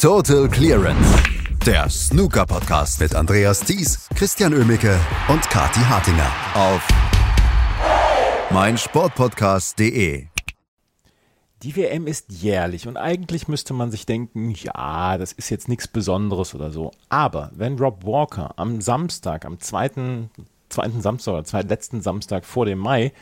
Total Clearance. Der Snooker-Podcast mit Andreas Thies, Christian Ömicke und Kati Hartinger auf meinsportpodcast.de. Die WM ist jährlich und eigentlich müsste man sich denken, ja, das ist jetzt nichts Besonderes oder so. Aber wenn Rob Walker am Samstag, am zweiten, zweiten Samstag oder zweiten, letzten Samstag vor dem Mai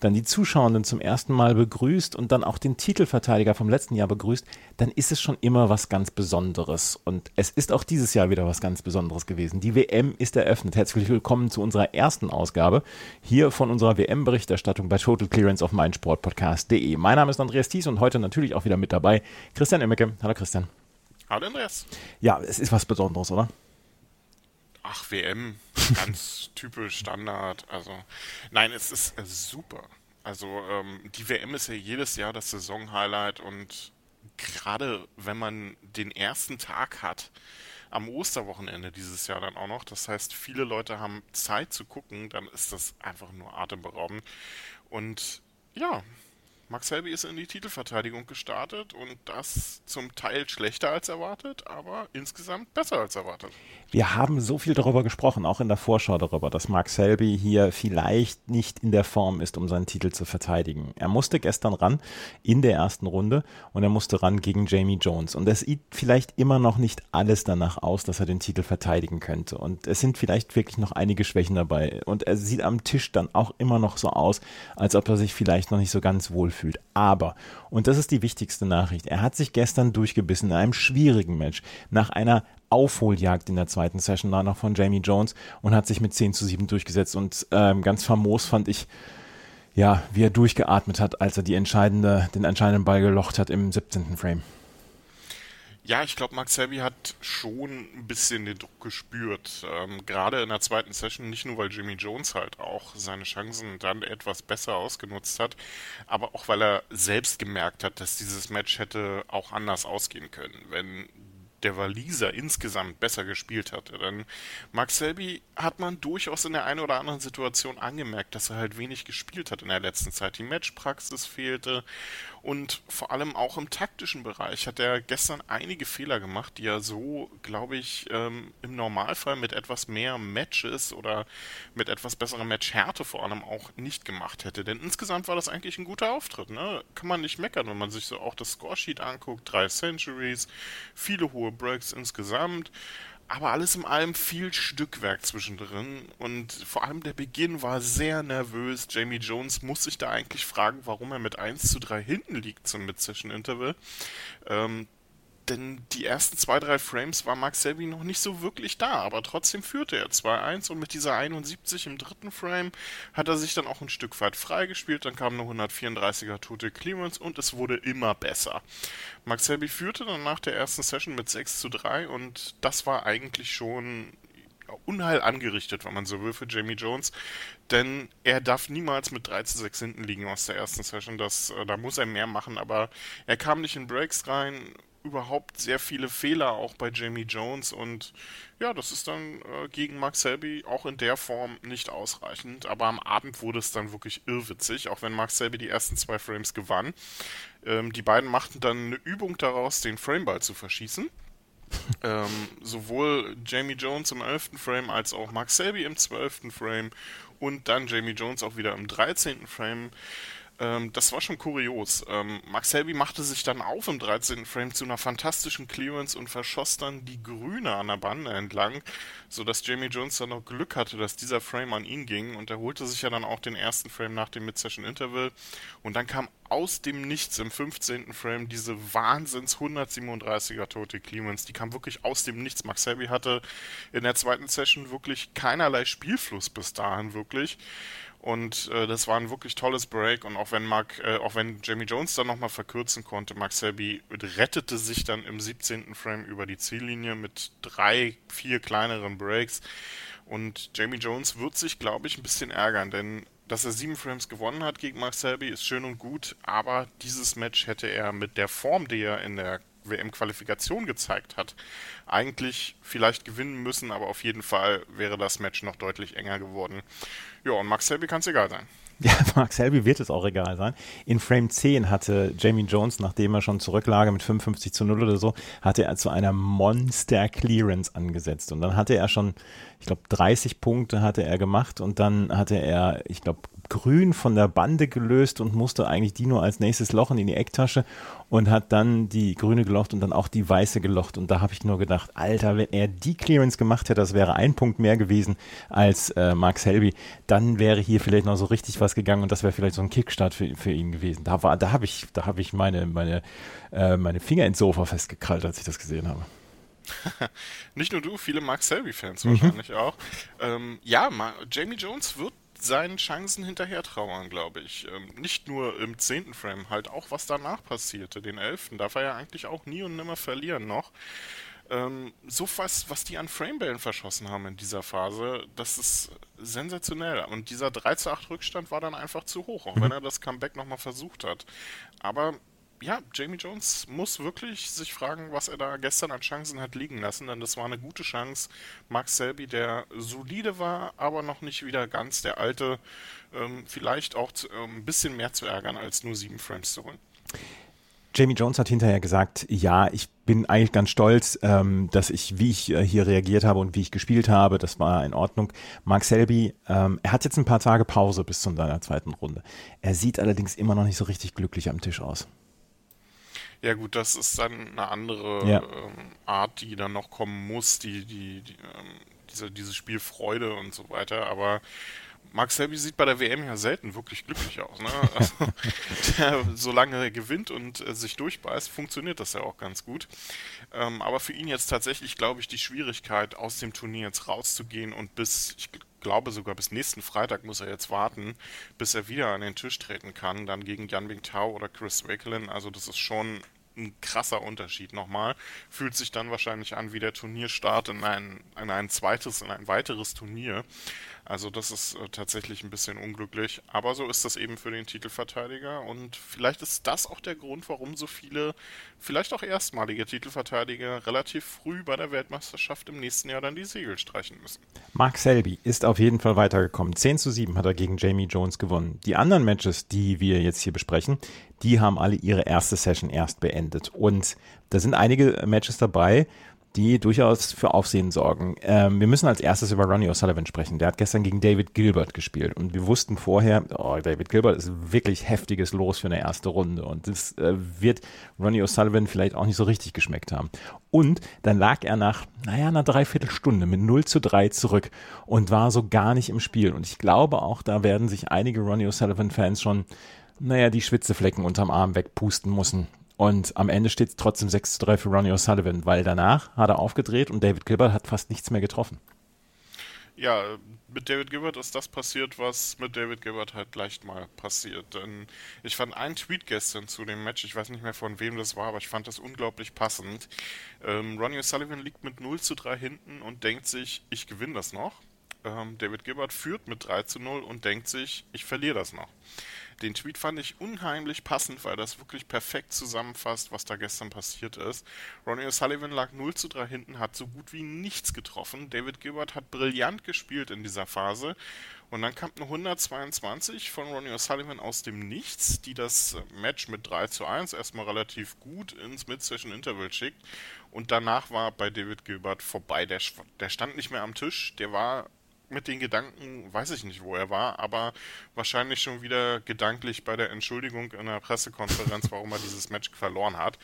dann die Zuschauenden zum ersten Mal begrüßt und dann auch den Titelverteidiger vom letzten Jahr begrüßt, dann ist es schon immer was ganz Besonderes. Und es ist auch dieses Jahr wieder was ganz Besonderes gewesen. Die WM ist eröffnet. Herzlich willkommen zu unserer ersten Ausgabe hier von unserer WM-Berichterstattung bei Total Clearance auf meinsportpodcast.de. Mein Name ist Andreas Thies und heute natürlich auch wieder mit dabei Christian Immecke. Hallo Christian. Hallo Andreas. Ja, es ist was Besonderes, oder? Ach, WM, ganz typisch Standard. Also, nein, es ist äh, super. Also, ähm, die WM ist ja jedes Jahr das Saisonhighlight und gerade wenn man den ersten Tag hat, am Osterwochenende dieses Jahr dann auch noch, das heißt, viele Leute haben Zeit zu gucken, dann ist das einfach nur atemberaubend. Und ja, Max Helby ist in die Titelverteidigung gestartet und das zum Teil schlechter als erwartet, aber insgesamt besser als erwartet. Wir haben so viel darüber gesprochen, auch in der Vorschau darüber, dass Max Helby hier vielleicht nicht in der Form ist, um seinen Titel zu verteidigen. Er musste gestern ran in der ersten Runde und er musste ran gegen Jamie Jones. Und es sieht vielleicht immer noch nicht alles danach aus, dass er den Titel verteidigen könnte. Und es sind vielleicht wirklich noch einige Schwächen dabei. Und er sieht am Tisch dann auch immer noch so aus, als ob er sich vielleicht noch nicht so ganz wohl fühlt. Aber, und das ist die wichtigste Nachricht, er hat sich gestern durchgebissen in einem schwierigen Match nach einer Aufholjagd in der zweiten Session danach von Jamie Jones und hat sich mit 10 zu 7 durchgesetzt. Und ähm, ganz famos fand ich, ja, wie er durchgeatmet hat, als er die entscheidende, den entscheidenden Ball gelocht hat im 17. Frame. Ja, ich glaube, Max Selby hat schon ein bisschen den Druck gespürt. Ähm, Gerade in der zweiten Session, nicht nur weil Jimmy Jones halt auch seine Chancen dann etwas besser ausgenutzt hat, aber auch weil er selbst gemerkt hat, dass dieses Match hätte auch anders ausgehen können. Wenn der Waliser insgesamt besser gespielt hatte. Denn Max Selby hat man durchaus in der einen oder anderen Situation angemerkt, dass er halt wenig gespielt hat in der letzten Zeit. Die Matchpraxis fehlte und vor allem auch im taktischen Bereich hat er gestern einige Fehler gemacht, die er so, glaube ich, ähm, im Normalfall mit etwas mehr Matches oder mit etwas besserer Matchhärte vor allem auch nicht gemacht hätte. Denn insgesamt war das eigentlich ein guter Auftritt. Ne? Kann man nicht meckern, wenn man sich so auch das Scoresheet anguckt. Drei Centuries, viele hohe Breaks insgesamt. Aber alles in allem viel Stückwerk zwischendrin und vor allem der Beginn war sehr nervös. Jamie Jones muss sich da eigentlich fragen, warum er mit 1 zu 3 hinten liegt zum Mid-Session-Interval. Ähm, denn die ersten zwei, drei Frames war Max Selby noch nicht so wirklich da, aber trotzdem führte er 2-1 und mit dieser 71 im dritten Frame hat er sich dann auch ein Stück weit freigespielt, dann kam eine 134er Total Clearance und es wurde immer besser. Max Selby führte dann nach der ersten Session mit 6 zu 3 und das war eigentlich schon Unheil angerichtet, wenn man so will, für Jamie Jones. Denn er darf niemals mit 3 zu 6 hinten liegen aus der ersten Session. Das, äh, da muss er mehr machen, aber er kam nicht in Breaks rein, überhaupt sehr viele Fehler auch bei Jamie Jones und ja, das ist dann äh, gegen Mark Selby auch in der Form nicht ausreichend. Aber am Abend wurde es dann wirklich irrwitzig, auch wenn Mark Selby die ersten zwei Frames gewann. Ähm, die beiden machten dann eine Übung daraus, den Frameball zu verschießen. ähm, sowohl Jamie Jones im 11. Frame als auch Mark Selby im 12. Frame und dann Jamie Jones auch wieder im 13. Frame. Ähm, das war schon kurios. Ähm, Max Helby machte sich dann auf im 13. Frame zu einer fantastischen Clearance und verschoss dann die Grüne an der Bande entlang, sodass Jamie Jones dann noch Glück hatte, dass dieser Frame an ihn ging und er holte sich ja dann auch den ersten Frame nach dem Mid-Session Interval und dann kam aus dem Nichts im 15. Frame diese Wahnsinns 137er Tote Clearance, die kam wirklich aus dem Nichts. Max Helby hatte in der zweiten Session wirklich keinerlei Spielfluss bis dahin wirklich und äh, das war ein wirklich tolles Break. Und auch wenn Mark, äh, auch wenn Jamie Jones dann nochmal verkürzen konnte, Mark Selby rettete sich dann im 17. Frame über die Ziellinie mit drei, vier kleineren Breaks. Und Jamie Jones wird sich, glaube ich, ein bisschen ärgern, denn dass er sieben Frames gewonnen hat gegen Mark Selby ist schön und gut, aber dieses Match hätte er mit der Form, die er in der WM-Qualifikation gezeigt hat, eigentlich vielleicht gewinnen müssen, aber auf jeden Fall wäre das Match noch deutlich enger geworden. Ja, und Max Selby kann es egal sein. Ja, Mark Selby wird es auch egal sein. In Frame 10 hatte Jamie Jones, nachdem er schon zurücklag mit 55 zu 0 oder so, hatte er zu einer Monster Clearance angesetzt. Und dann hatte er schon, ich glaube, 30 Punkte hatte er gemacht und dann hatte er, ich glaube, grün von der Bande gelöst und musste eigentlich die nur als nächstes lochen in die Ecktasche und hat dann die grüne gelocht und dann auch die weiße gelocht. Und da habe ich nur gedacht, Alter, wenn er die Clearance gemacht hätte, das wäre ein Punkt mehr gewesen als äh, Mark Selby, dann wäre hier vielleicht noch so richtig was gegangen und das wäre vielleicht so ein Kickstart für, für ihn gewesen. Da war, da habe ich, da habe ich meine, meine, äh, meine Finger ins Sofa festgekrallt, als ich das gesehen habe. Nicht nur du, viele Mark Selby-Fans mhm. wahrscheinlich auch. Ähm, ja, Jamie Jones wird seinen Chancen hinterher trauern, glaube ich. Ähm, nicht nur im zehnten Frame, halt auch was danach passierte, den elften. Darf er ja eigentlich auch nie und nimmer verlieren noch. Ähm, so was, was die an Framebällen verschossen haben in dieser Phase, das ist sensationell. Und dieser 3 zu 8 Rückstand war dann einfach zu hoch, auch mhm. wenn er das Comeback nochmal versucht hat. Aber ja, Jamie Jones muss wirklich sich fragen, was er da gestern an Chancen hat liegen lassen, denn das war eine gute Chance. Max Selby, der solide war, aber noch nicht wieder ganz der alte, ähm, vielleicht auch zu, ähm, ein bisschen mehr zu ärgern, als nur sieben Frames zu holen. Jamie Jones hat hinterher gesagt, ja, ich bin eigentlich ganz stolz, ähm, dass ich, wie ich äh, hier reagiert habe und wie ich gespielt habe, das war in Ordnung. Mark Selby, ähm, er hat jetzt ein paar Tage Pause bis zu seiner zweiten Runde. Er sieht allerdings immer noch nicht so richtig glücklich am Tisch aus. Ja gut, das ist dann eine andere ja. ähm, Art, die dann noch kommen muss, die, die, die ähm, diese, diese Spielfreude und so weiter, aber Mark Selby sieht bei der WM ja selten wirklich glücklich aus. Ne? Also, der, solange er gewinnt und äh, sich durchbeißt, funktioniert das ja auch ganz gut. Ähm, aber für ihn jetzt tatsächlich, glaube ich, die Schwierigkeit, aus dem Turnier jetzt rauszugehen und bis, ich glaube sogar bis nächsten Freitag muss er jetzt warten, bis er wieder an den Tisch treten kann, dann gegen Jan Tao oder Chris Wakelin. Also das ist schon ein krasser Unterschied nochmal. Fühlt sich dann wahrscheinlich an wie der Turnierstart in ein, in ein zweites, in ein weiteres Turnier. Also das ist äh, tatsächlich ein bisschen unglücklich, aber so ist das eben für den Titelverteidiger und vielleicht ist das auch der Grund, warum so viele, vielleicht auch erstmalige Titelverteidiger relativ früh bei der Weltmeisterschaft im nächsten Jahr dann die Segel streichen müssen. Mark Selby ist auf jeden Fall weitergekommen. 10 zu 7 hat er gegen Jamie Jones gewonnen. Die anderen Matches, die wir jetzt hier besprechen, die haben alle ihre erste Session erst beendet und da sind einige Matches dabei, die durchaus für Aufsehen sorgen. Ähm, wir müssen als erstes über Ronnie O'Sullivan sprechen. Der hat gestern gegen David Gilbert gespielt und wir wussten vorher, oh, David Gilbert ist wirklich heftiges Los für eine erste Runde und das äh, wird Ronnie O'Sullivan vielleicht auch nicht so richtig geschmeckt haben. Und dann lag er nach, naja, einer Dreiviertelstunde mit 0 zu 3 zurück und war so gar nicht im Spiel. Und ich glaube auch, da werden sich einige Ronnie O'Sullivan-Fans schon naja, die Schwitzeflecken unterm Arm wegpusten müssen. Und am Ende steht es trotzdem 6 zu 3 für Ronnie O'Sullivan, weil danach hat er aufgedreht und David Gilbert hat fast nichts mehr getroffen. Ja, mit David Gilbert ist das passiert, was mit David Gilbert halt leicht mal passiert. Denn ich fand einen Tweet gestern zu dem Match, ich weiß nicht mehr von wem das war, aber ich fand das unglaublich passend. Ähm, Ronnie O'Sullivan liegt mit 0 zu 3 hinten und denkt sich, ich gewinne das noch. Ähm, David Gilbert führt mit 3 zu 0 und denkt sich, ich verliere das noch. Den Tweet fand ich unheimlich passend, weil das wirklich perfekt zusammenfasst, was da gestern passiert ist. Ronnie O'Sullivan lag 0 zu 3 hinten, hat so gut wie nichts getroffen. David Gilbert hat brillant gespielt in dieser Phase. Und dann kam eine 122 von Ronnie O'Sullivan aus dem Nichts, die das Match mit 3 zu 1 erstmal relativ gut ins Mid-Session Interval schickt. Und danach war bei David Gilbert vorbei. Der, der stand nicht mehr am Tisch, der war mit den Gedanken, weiß ich nicht, wo er war, aber wahrscheinlich schon wieder gedanklich bei der Entschuldigung in der Pressekonferenz, warum er dieses Match verloren hat.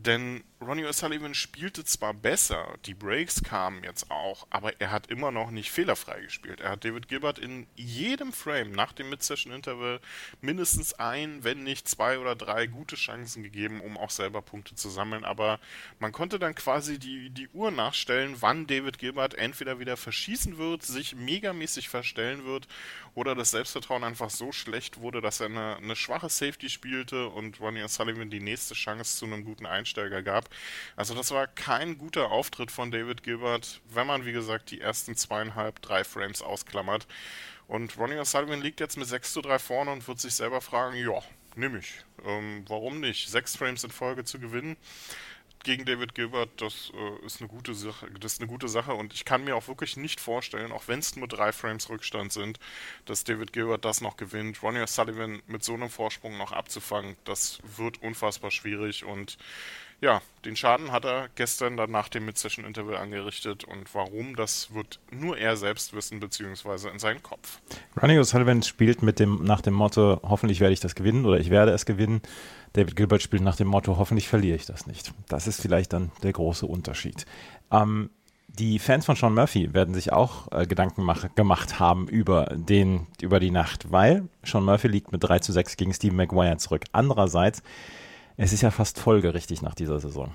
Denn Ronnie O'Sullivan spielte zwar besser, die Breaks kamen jetzt auch, aber er hat immer noch nicht fehlerfrei gespielt. Er hat David Gilbert in jedem Frame nach dem Mid-Session-Interval mindestens ein, wenn nicht zwei oder drei gute Chancen gegeben, um auch selber Punkte zu sammeln. Aber man konnte dann quasi die, die Uhr nachstellen, wann David Gilbert entweder wieder verschießen wird, sich megamäßig verstellen wird oder das Selbstvertrauen einfach so schlecht wurde, dass er eine, eine schwache Safety spielte und Ronnie O'Sullivan die nächste Chance zu einem guten Einsteiger gab. Also das war kein guter Auftritt von David Gilbert, wenn man wie gesagt die ersten zweieinhalb, drei Frames ausklammert. Und Ronnie O'Sullivan liegt jetzt mit 6 zu 3 vorne und wird sich selber fragen, ja, nehme ich. Ähm, warum nicht? Sechs Frames in Folge zu gewinnen gegen David Gilbert, das äh, ist eine gute Sache. Das ist eine gute Sache und ich kann mir auch wirklich nicht vorstellen, auch wenn es nur drei Frames Rückstand sind, dass David Gilbert das noch gewinnt. Ronnie O'Sullivan mit so einem Vorsprung noch abzufangen, das wird unfassbar schwierig und ja, den Schaden hat er gestern dann nach dem Mid-Session-Interval angerichtet und warum, das wird nur er selbst wissen, beziehungsweise in seinen Kopf. Ronnie O'Sullivan spielt mit dem, nach dem Motto, hoffentlich werde ich das gewinnen oder ich werde es gewinnen. David Gilbert spielt nach dem Motto, hoffentlich verliere ich das nicht. Das ist vielleicht dann der große Unterschied. Ähm, die Fans von Sean Murphy werden sich auch äh, Gedanken mach, gemacht haben über, den, über die Nacht, weil Sean Murphy liegt mit 3 zu 6 gegen Steve Maguire zurück. Andererseits es ist ja fast folgerichtig nach dieser Saison.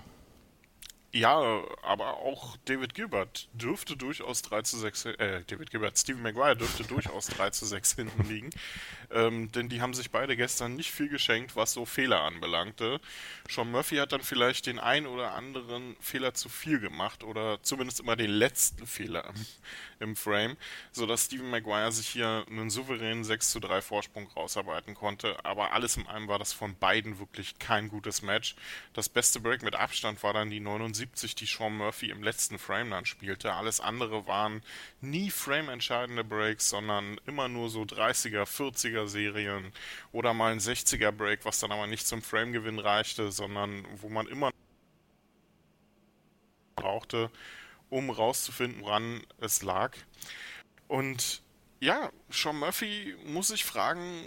Ja, aber auch David Gilbert dürfte durchaus 3 zu 6, äh, David Gilbert, Steven Maguire dürfte durchaus 3 zu 6 hinten liegen. Ähm, denn die haben sich beide gestern nicht viel geschenkt, was so Fehler anbelangte. Sean Murphy hat dann vielleicht den ein oder anderen Fehler zu viel gemacht oder zumindest immer den letzten Fehler im, Frame, sodass Steven Maguire sich hier einen souveränen 6 zu 3 Vorsprung rausarbeiten konnte. Aber alles in allem war das von beiden wirklich kein gutes Match. Das beste Break mit Abstand war dann die 79 71, die Sean Murphy im letzten Frame dann spielte. Alles andere waren nie Frame-entscheidende Breaks, sondern immer nur so 30er, 40er Serien oder mal ein 60er Break, was dann aber nicht zum Frame-Gewinn reichte, sondern wo man immer brauchte, um rauszufinden, woran es lag. Und ja, Sean Murphy muss sich fragen,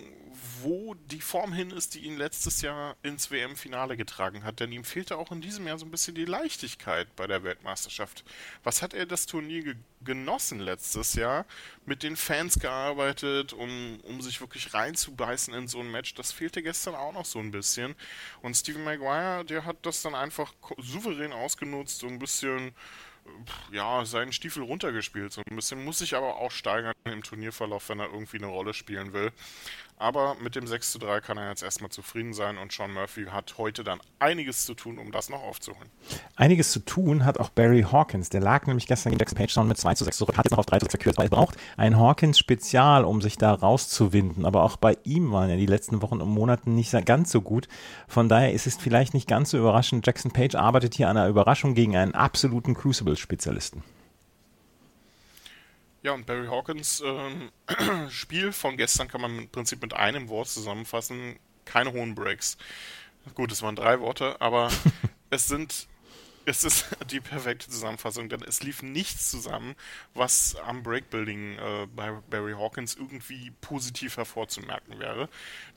wo die Form hin ist, die ihn letztes Jahr ins WM-Finale getragen hat. Denn ihm fehlte auch in diesem Jahr so ein bisschen die Leichtigkeit bei der Weltmeisterschaft. Was hat er das Turnier ge genossen letztes Jahr? Mit den Fans gearbeitet, um, um sich wirklich reinzubeißen in so ein Match. Das fehlte gestern auch noch so ein bisschen. Und Stephen Maguire, der hat das dann einfach souverän ausgenutzt, so ein bisschen ja, seinen Stiefel runtergespielt. So ein bisschen muss sich aber auch steigern im Turnierverlauf, wenn er irgendwie eine Rolle spielen will. Aber mit dem 6 zu 3 kann er jetzt erstmal zufrieden sein und Sean Murphy hat heute dann einiges zu tun, um das noch aufzuholen. Einiges zu tun hat auch Barry Hawkins. Der lag nämlich gestern gegen Jackson Page schon mit 2 zu 6 zurück, hat jetzt noch auf 3 zu 6 verkürzt, weil er braucht ein Hawkins-Spezial, um sich da rauszuwinden. Aber auch bei ihm waren ja die letzten Wochen und Monaten nicht ganz so gut. Von daher ist es vielleicht nicht ganz so überraschend. Jackson Page arbeitet hier an einer Überraschung gegen einen absoluten Crucible-Spezialisten. Ja, und Barry Hawkins ähm, Spiel von gestern kann man im Prinzip mit einem Wort zusammenfassen. Keine hohen Breaks. Gut, es waren drei Worte, aber es sind es ist die perfekte Zusammenfassung, denn es lief nichts zusammen, was am Breakbuilding äh, bei Barry Hawkins irgendwie positiv hervorzumerken wäre.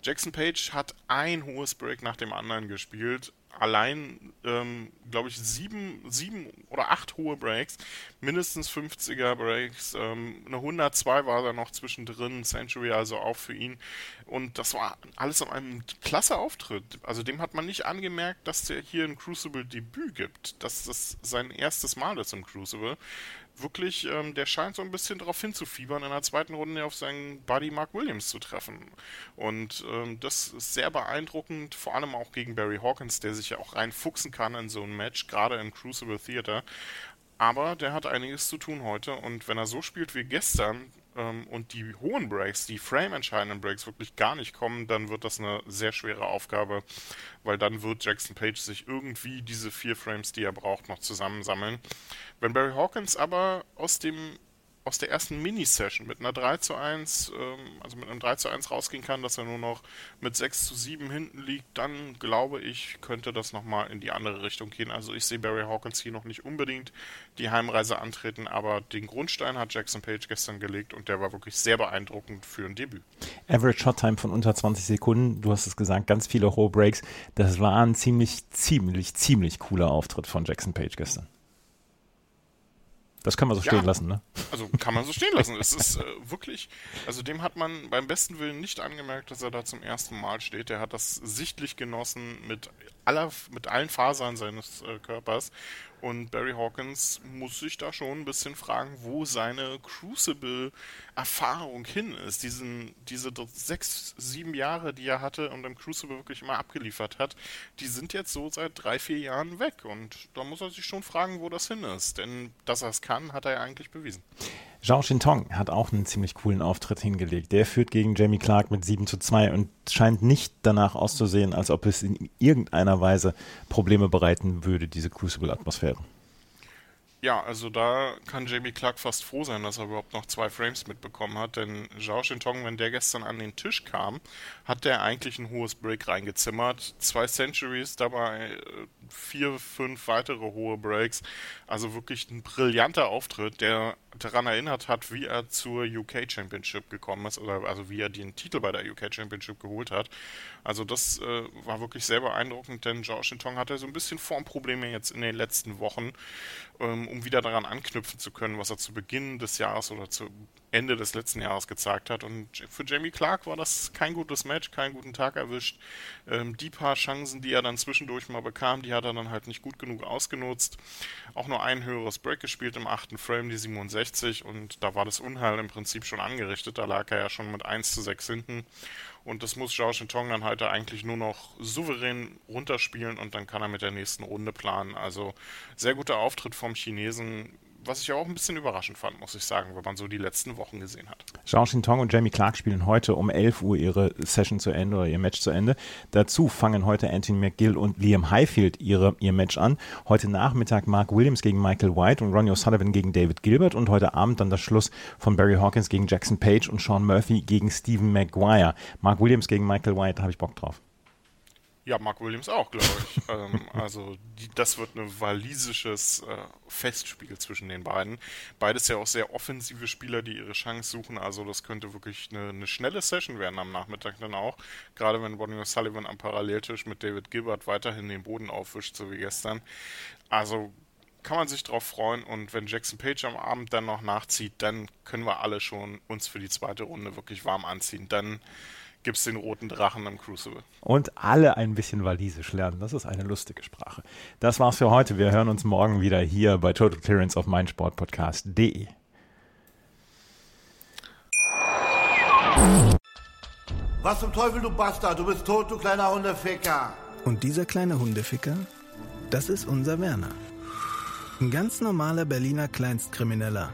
Jackson Page hat ein hohes Break nach dem anderen gespielt, allein, ähm, glaube ich, sieben, sieben oder acht hohe Breaks, mindestens 50er Breaks, ähm, eine 102 war da noch zwischendrin, Century also auch für ihn. Und das war alles an einem klasse Auftritt. Also dem hat man nicht angemerkt, dass der hier ein Crucible-Debüt gibt, dass das sein erstes Mal ist im Crucible wirklich, ähm, der scheint so ein bisschen darauf hinzufiebern, in der zweiten Runde auf seinen Buddy Mark Williams zu treffen. Und ähm, das ist sehr beeindruckend, vor allem auch gegen Barry Hawkins, der sich ja auch reinfuchsen kann in so ein Match, gerade im Crucible Theater. Aber der hat einiges zu tun heute und wenn er so spielt wie gestern, ähm, und die hohen Breaks, die frame-entscheidenden Breaks wirklich gar nicht kommen, dann wird das eine sehr schwere Aufgabe, weil dann wird Jackson Page sich irgendwie diese vier Frames, die er braucht, noch zusammensammeln. Wenn Barry Hawkins aber aus dem aus der ersten Mini-Session mit einer 3 zu 1, ähm, also mit einem 3 zu 1 rausgehen kann, dass er nur noch mit 6 zu 7 hinten liegt, dann glaube ich, könnte das nochmal in die andere Richtung gehen. Also ich sehe Barry Hawkins hier noch nicht unbedingt die Heimreise antreten, aber den Grundstein hat Jackson Page gestern gelegt und der war wirklich sehr beeindruckend für ein Debüt. Average Shot Time von unter 20 Sekunden, du hast es gesagt, ganz viele hohe Breaks. Das war ein ziemlich, ziemlich, ziemlich cooler Auftritt von Jackson Page gestern. Das kann man so stehen ja, lassen, ne? Also kann man so stehen lassen. es ist äh, wirklich, also dem hat man beim besten Willen nicht angemerkt, dass er da zum ersten Mal steht. Der hat das sichtlich genossen mit aller, mit allen Fasern seines äh, Körpers. Und Barry Hawkins muss sich da schon ein bisschen fragen, wo seine Crucible-Erfahrung hin ist. Diesen, diese sechs, sieben Jahre, die er hatte und im Crucible wirklich immer abgeliefert hat, die sind jetzt so seit drei, vier Jahren weg. Und da muss er sich schon fragen, wo das hin ist. Denn dass er es kann, hat er ja eigentlich bewiesen. Zhao Shintong hat auch einen ziemlich coolen Auftritt hingelegt. Der führt gegen Jamie Clark mit 7 zu 2 und scheint nicht danach auszusehen, als ob es in irgendeiner Weise Probleme bereiten würde, diese Crucible-Atmosphäre. Ja, also da kann Jamie Clark fast froh sein, dass er überhaupt noch zwei Frames mitbekommen hat, denn Zhao Shintong, wenn der gestern an den Tisch kam, hat der eigentlich ein hohes Break reingezimmert. Zwei Centuries, dabei äh, vier, fünf weitere hohe Breaks. Also wirklich ein brillanter Auftritt, der daran erinnert hat, wie er zur UK Championship gekommen ist, oder also wie er den Titel bei der UK Championship geholt hat. Also das äh, war wirklich sehr beeindruckend, denn Zhao Shintong hatte so ein bisschen Formprobleme jetzt in den letzten Wochen, ähm, um wieder daran anknüpfen zu können, was er zu Beginn des Jahres oder zu Ende des letzten Jahres gezeigt hat. Und für Jamie Clark war das kein gutes Match, keinen guten Tag erwischt. Ähm, die paar Chancen, die er dann zwischendurch mal bekam, die hat er dann halt nicht gut genug ausgenutzt. Auch nur ein höheres Break gespielt im achten Frame, die 67. Und da war das Unheil im Prinzip schon angerichtet. Da lag er ja schon mit 1 zu 6 hinten. Und das muss Zhao Shintong dann halt eigentlich nur noch souverän runterspielen und dann kann er mit der nächsten Runde planen. Also sehr guter Auftritt vom Chinesen was ich auch ein bisschen überraschend fand, muss ich sagen, wenn man so die letzten Wochen gesehen hat. Zhao Xintong und Jamie Clark spielen heute um 11 Uhr ihre Session zu Ende oder ihr Match zu Ende. Dazu fangen heute Anthony McGill und Liam Highfield ihre, ihr Match an. Heute Nachmittag Mark Williams gegen Michael White und Ronnie O'Sullivan gegen David Gilbert und heute Abend dann das Schluss von Barry Hawkins gegen Jackson Page und Sean Murphy gegen Stephen Maguire. Mark Williams gegen Michael White, da habe ich Bock drauf. Ja, Mark Williams auch, glaube ich. ähm, also die, das wird ein walisisches äh, Festspiel zwischen den beiden. Beides ja auch sehr offensive Spieler, die ihre Chance suchen. Also das könnte wirklich eine, eine schnelle Session werden am Nachmittag dann auch. Gerade wenn Bonnie Sullivan am Paralleltisch mit David Gilbert weiterhin den Boden aufwischt, so wie gestern. Also kann man sich drauf freuen und wenn Jackson Page am Abend dann noch nachzieht, dann können wir alle schon uns für die zweite Runde wirklich warm anziehen. Dann gibt es den roten Drachen im Crucible. Und alle ein bisschen Walisisch lernen. Das ist eine lustige Sprache. Das war's für heute. Wir hören uns morgen wieder hier bei Total Clearance auf meinsportpodcast.de. Was zum Teufel, du Bastard? Du bist tot, du kleiner Hundeficker. Und dieser kleine Hundeficker, das ist unser Werner. Ein ganz normaler Berliner Kleinstkrimineller